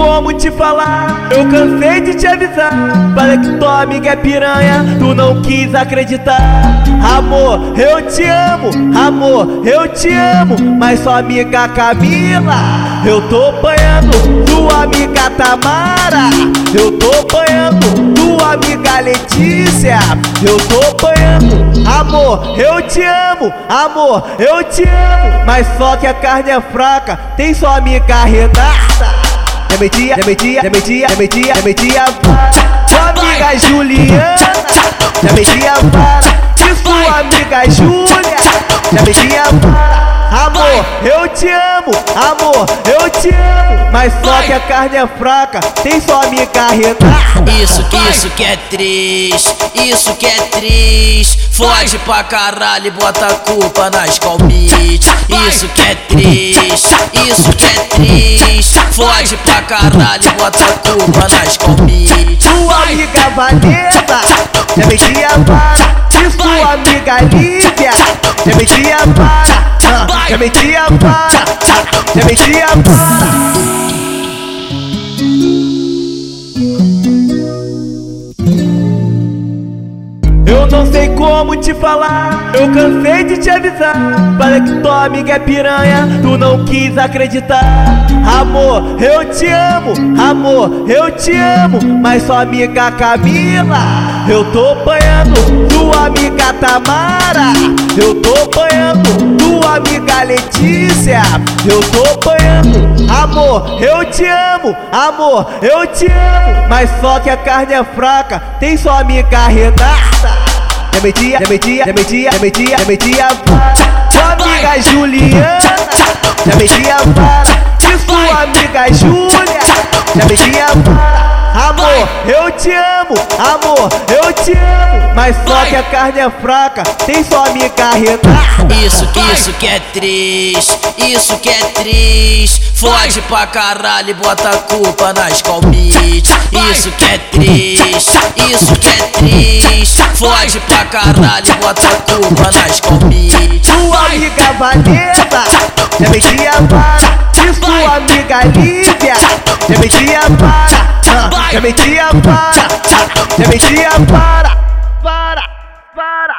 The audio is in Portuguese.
como te falar. Eu cansei de te avisar. Falei que tua amiga é piranha, tu não quis acreditar. Amor, eu te amo, amor, eu te amo. Mas sua amiga Camila, eu tô apanhando. Tua amiga Tamara, eu tô apanhando. Tua amiga Letícia, eu tô apanhando. Amor, eu te amo, amor, eu te amo. Mas só que a carne é fraca, tem sua amiga Renata. É metia, é metia, é metia, é metia, é metia para Sua amiga Juliana. É metia para E sua amiga Júlia É metia para Amor, eu te amo, amor, eu te amo. Mas só que a carne é fraca, tem sua amiga Renata Isso, isso que é triste, isso que é triste. Fode pra caralho e bota a culpa nas calmite Isso que é triste, isso que é triste Fode pra caralho bota a culpa nas calmite Sua amiga Vanessa, já metia para E sua amiga Lívia, já metia para Já metia para, já metia para não sei como te falar, eu cansei de te avisar. Falei que tua amiga é piranha, tu não quis acreditar. Amor, eu te amo, amor, eu te amo. Mas sua amiga Camila, eu tô apanhando. Tua amiga Tamara, eu tô apanhando. Tua amiga Letícia, eu tô apanhando. Amor, eu te amo, amor, eu te amo. Mas só que a carne é fraca, tem sua amiga Renata. É metia, é metia, é metia, é metia, é metia. Para Sua amiga Juliana Já metia para. E sua amiga Júlia Já metia para Amor, eu te amo, amor, eu te amo. Mas só que a carne é fraca, tem sua amiga Renata Isso, isso que é triste, isso que é triste. Fode pra caralho e bota a culpa nas calmite Isso que é triste, isso que é triste. Fode pra caralho e bota a culpa nas calmite Sua amiga Vanessa, já metia para. E sua amiga Lívia, já metia para Metia para, já metia para Para, para, para, para